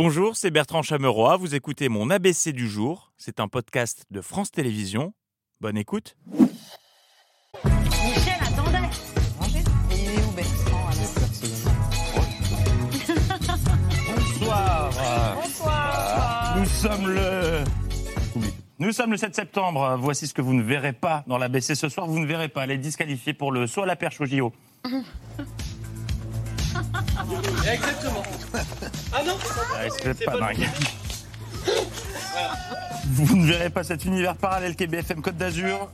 Bonjour, c'est Bertrand Chameroy. Vous écoutez mon ABC du jour. C'est un podcast de France Télévisions. Bonne écoute. Michel, attendez. Il est où Bertrand Bonsoir. Bonsoir. Nous sommes le. Nous sommes le 7 septembre. Voici ce que vous ne verrez pas dans l'ABC ce soir. Vous ne verrez pas. Elle est disqualifiée pour le saut à la perche au JO. Exactement. Ah non Ah, c'est pas dingue. Vous ne verrez pas cet univers parallèle qu'est BFM Côte d'Azur.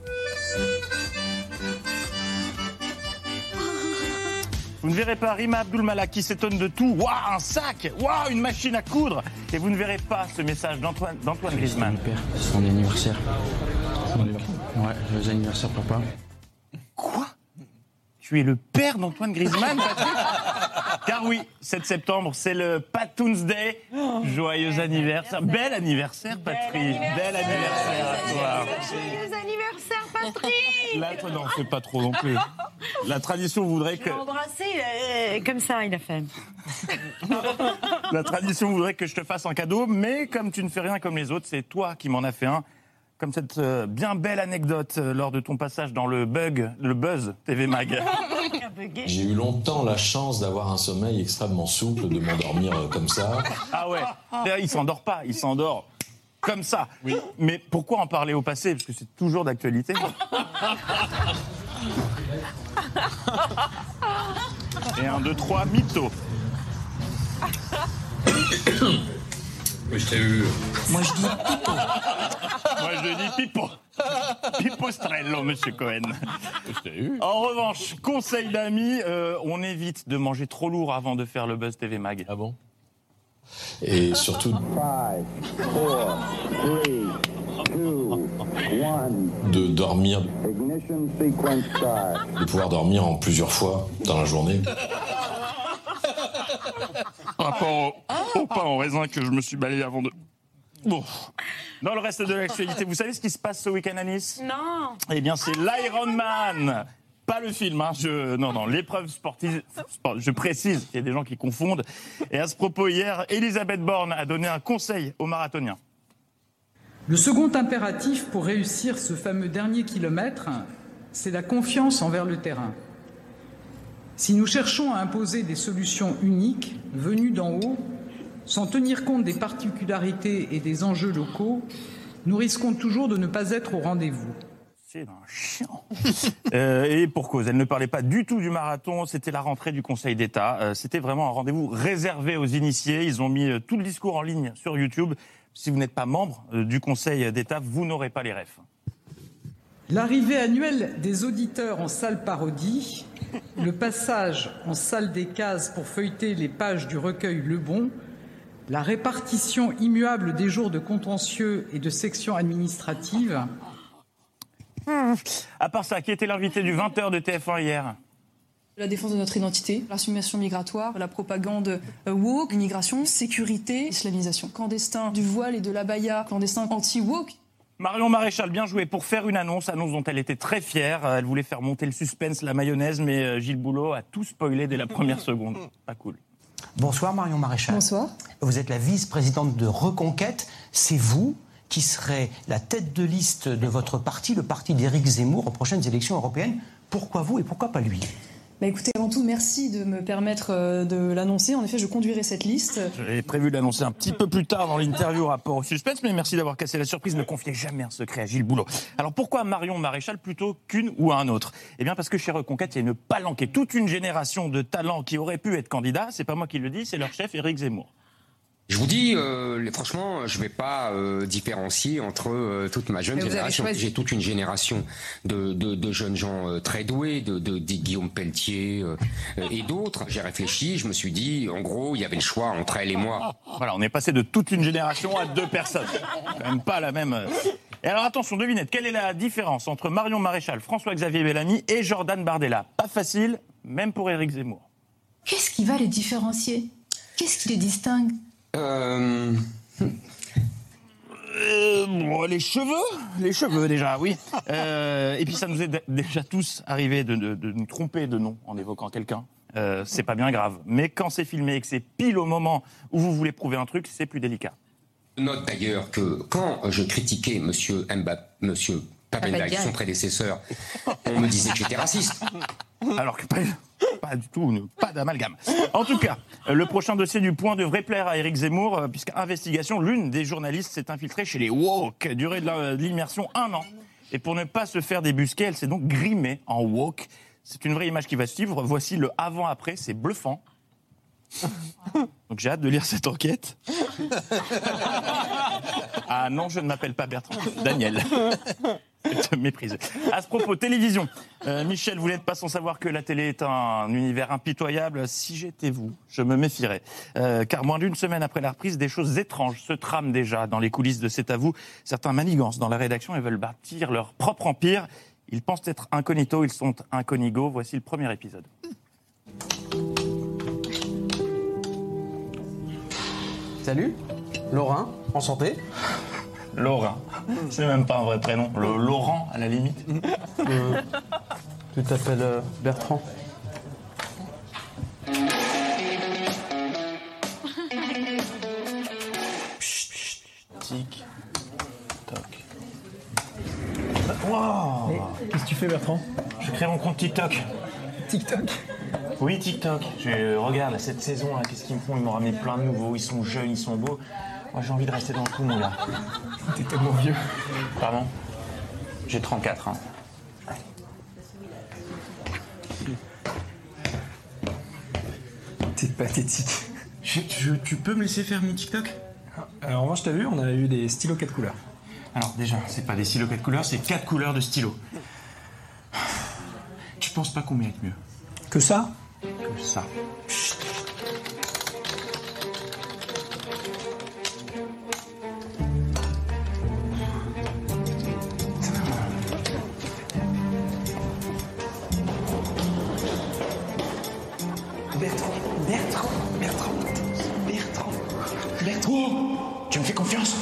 Vous ne verrez pas Rima Abdulmalak qui s'étonne de tout. Waouh, un sac Waouh, une machine à coudre Et vous ne verrez pas ce message d'Antoine Griezmann. Père, c'est son anniversaire. Ouais, joyeux anniversaire, papa. Quoi? Tu es le père d'Antoine Griezmann, Patrick? Car oui, 7 septembre, c'est le Patoons Day. Joyeux anniversaire. Bel anniversaire, Patrick. Bel anniversaire à toi. Joyeux anniversaire, Patrick Là, toi, n'en fais pas trop non plus. La tradition voudrait que embrassé euh, comme ça, il a fait. la tradition voudrait que je te fasse un cadeau, mais comme tu ne fais rien comme les autres, c'est toi qui m'en as fait un. Comme cette euh, bien belle anecdote euh, lors de ton passage dans le bug, le buzz TV Mag. J'ai eu longtemps la chance d'avoir un sommeil extrêmement souple, de m'endormir euh, comme ça. Ah ouais. D'ailleurs, il s'endort pas, il s'endort comme ça. Mais pourquoi en parler au passé? Parce que c'est toujours d'actualité. Et un, deux, trois, mytho. Oui, je t'ai eu. Moi, je dis pipo. Pipostrello, monsieur Cohen. Je t'ai eu. En revanche, conseil d'amis, euh, on évite de manger trop lourd avant de faire le Buzz TV Mag. Ah bon? Et surtout Five, four, three, two, one. de dormir, Ignition sequence start. de pouvoir dormir en plusieurs fois dans la journée. Par rapport au, au pain en raisin que je me suis balayé avant de... Bon. Dans le reste de l'actualité, vous savez ce qui se passe ce week-end à Nice Non Eh bien, c'est l'Ironman. Pas le film, hein. Je, non, non, l'épreuve sportive. sport- Je précise, il y a des gens qui confondent. Et à ce propos, hier, Elisabeth Borne a donné un conseil aux marathoniens. Le second impératif pour réussir ce fameux dernier kilomètre, c'est la confiance envers le terrain. Si nous cherchons à imposer des solutions uniques, venues d'en haut, sans tenir compte des particularités et des enjeux locaux, nous risquons toujours de ne pas être au rendez-vous. C'est un chiant. Euh, et pour cause, elle ne parlait pas du tout du marathon. C'était la rentrée du Conseil d'État. Euh, C'était vraiment un rendez-vous réservé aux initiés. Ils ont mis euh, tout le discours en ligne sur YouTube. Si vous n'êtes pas membre du Conseil d'État, vous n'aurez pas les refs. L'arrivée annuelle des auditeurs en salle parodie, le passage en salle des cases pour feuilleter les pages du recueil Le Bon, la répartition immuable des jours de contentieux et de sections administratives, À part ça, qui était l'invité du 20h de TF1 hier? La défense de notre identité, l'assumation migratoire, la propagande euh, woke, l'immigration, sécurité, islamisation, clandestin du voile et de l'abaya, clandestin anti-woke. Marion Maréchal, bien joué pour faire une annonce, annonce dont elle était très fière. Euh, Elle voulait faire monter le suspense, la mayonnaise, mais euh, Gilles Boulot a tout spoilé dès la première seconde. Pas cool. Bonsoir Marion Maréchal. Bonsoir. Vous êtes la vice-présidente de Reconquête. C'est vous qui serez la tête de liste de votre parti, le parti d'Éric Zemmour, aux prochaines élections européennes. Pourquoi vous et pourquoi pas lui? Bah écoutez, avant tout, merci de me permettre euh, de l'annoncer. En effet, je conduirai cette liste. J'avais prévu de l'annoncer un petit peu plus tard dans l'interview rapport au suspense, mais merci d'avoir cassé la surprise. Ne confiez jamais un secret à Gilles Boulot. Alors pourquoi Marion Maréchal plutôt qu'une ou un autre? Eh bien parce que chez Reconquête, il y a une palanquée, toute une génération de talents qui auraient pu être candidats. C'est pas moi qui le dis, c'est leur chef Éric Zemmour. Je vous dis, euh, franchement, je vais pas euh, différencier entre euh, toute ma jeune génération. J'ai toute une génération de, de, de jeunes gens euh, très doués, de, de, Guillaume Pelletier et d'autres. J'ai réfléchi, je me suis dit, en gros, il y avait le choix entre elle et moi. Voilà, on est passé de toute une génération à deux personnes. Quand même pas la même. Et alors attention, devinette, quelle est la différence entre Marion Maréchal, François-Xavier Bellamy et Jordan Bardella? Pas facile, même pour Éric Zemmour. Qu'est-ce qui va les différencier? Qu'est-ce qui les distingue? Euh, Euh, bon, les cheveux, les cheveux déjà, oui. Euh, et puis ça nous est déjà tous arrivé de, de- de nous tromper de nom en évoquant quelqu'un. euh, c'est pas bien grave. Mais quand c'est filmé et que c'est pile au moment où vous voulez prouver un truc, c'est plus délicat. Note d'ailleurs que quand je critiquais Monsieur Mbappé, Monsieur Papendiaï. son prédécesseur, on me disait que j'étais raciste. Alors que pas, du tout, pas d'amalgame. En tout cas, euh, le prochain dossier du point devrait plaire à Éric Zemmour, euh, puisque investigation, l'une des journalistes s'est infiltrée chez les woke, durée de de l'immersion un an. Et pour ne pas se faire débusquer, elle s'est donc grimée en woke. C'est une vraie image qui va suivre. Voici le avant-après, c'est bluffant. Donc j'ai hâte de lire cette enquête. Ah non, je ne m'appelle pas Bertrand, Daniel. Te méprise. À ce propos, télévision. Euh, Michel, vous n'êtes pas sans savoir que la télé est un univers impitoyable. Si j'étais vous, je me méfierais. Euh, car moins d'une semaine après la reprise, des choses étranges se trament déjà dans les coulisses de C'est à vous. Certains manigances dans la rédaction et veulent bâtir leur propre empire. Ils pensent être incognito, ils sont incognigo. Voici le premier épisode. Salut, Laurent, en santé. Laurent. C'est même pas un vrai prénom. Le Laurent, à la limite. Euh, tu t'appelles euh, Bertrand Tic, toc. Wow Qu'est-ce que tu fais, Bertrand? Je crée mon compte TikTok. TikTok? Oui, TikTok. Je regarde cette saison, là, qu'est-ce qu'ils me font? Ils m'ont ramené plein de nouveaux. Ils sont jeunes, ils sont beaux. Moi, j'ai envie de rester dans le coup, mon gars. T'es tellement vieux. Pardon J'ai 34 ans. T'es pathétique. tu peux me laisser faire mon TikTok? Alors, en revanche, t'as vu, on a eu des stylos 4 couleurs. Alors, déjà, c'est pas des stylos 4 couleurs, c'est 4 couleurs de stylo. Tu penses pas qu'on mérite mieux? Que ça? Que ça Bertrand, Bertrand, Bertrand, Bertrand. Tu me fais confiance?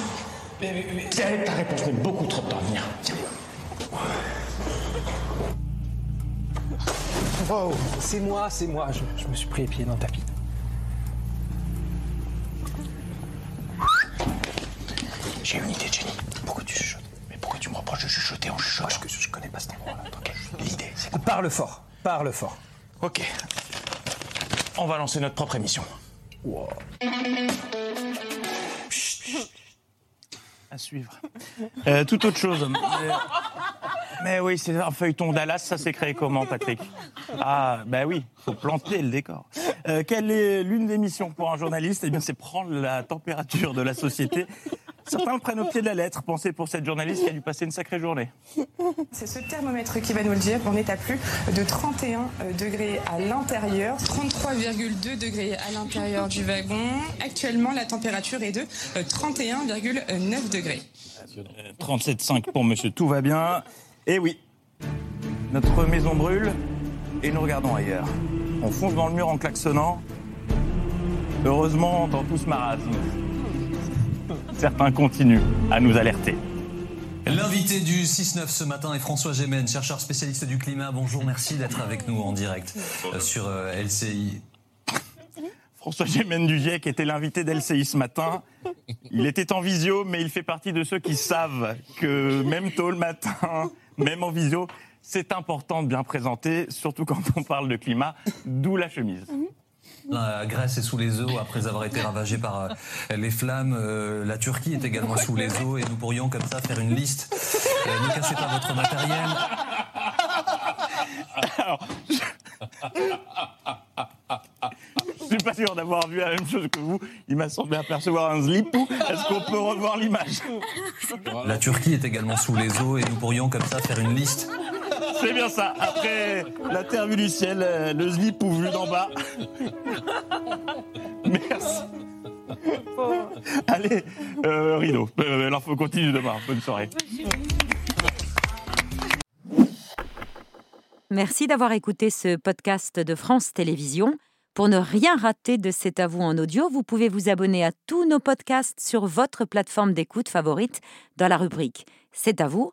Ta réponse met beaucoup trop de temps à venir. Tiens. Wow, c'est moi, c'est moi. Je, je me suis pris les pieds dans le tapis. J'ai une idée, Jenny. Pourquoi tu chuchotes? Mais pourquoi tu me reproches de chuchoter en chuchotant? Parce que je connais pas cet endroit-là. L'idée, c'est Parle fort, parle fort. Ok. On va lancer notre propre émission. À suivre. Euh, toute autre chose. Mais, mais oui, c'est un feuilleton Dallas, ça s'est créé comment, Patrick? Ah, ben oui, faut planter le décor. Euh, quelle est l'une des missions pour un journaliste? Eh bien, c'est prendre la température de la société. Certains le prennent au pied de la lettre. Pensez pour cette journaliste qui a dû passer une sacrée journée. C'est ce thermomètre qui va nous le dire. On est à plus de 31 degrés à l'intérieur. 33,2 degrés à l'intérieur du wagon. Actuellement, la température est de euh, 31,9 degrés. 37,5 pour monsieur, tout va bien. Et oui, notre maison brûle et nous regardons ailleurs. On fonce dans le mur en klaxonnant. Heureusement, dans tout ce marasme, certains continuent à nous alerter. L'invité du 6-9 ce matin est François Gémen, chercheur spécialiste du climat. Bonjour, merci d'être avec nous en direct euh, sur euh, LCI. François Gémen du GIEC était l'invité d'LCI ce matin. Il était en visio, mais il fait partie de ceux qui savent que même tôt le matin, même en visio, c'est important de bien présenter, surtout quand on parle de climat, d'où la chemise. La Grèce est sous les eaux après avoir été ravagée par euh, les flammes. Euh, la Turquie est également sous les eaux et nous pourrions comme ça faire une liste. Euh, ne cassez pas votre matériel. Alors, je suis pas sûr d'avoir vu la même chose que vous. Il m'a semblé apercevoir un slipou. Est-ce qu'on peut revoir l'image? La Turquie est également sous les eaux et nous pourrions comme ça faire une liste. C'est bien ça. Après la terre vue du ciel, euh, le slipou vu d'en bas. Merci. Allez, euh, rideau. Euh, L'info continue demain. Bonne soirée. Merci d'avoir écouté ce podcast de France Télévisions. Pour ne rien rater de C'est à vous en audio, vous pouvez vous abonner à tous nos podcasts sur votre plateforme d'écoute favorite dans la rubrique C'est à vous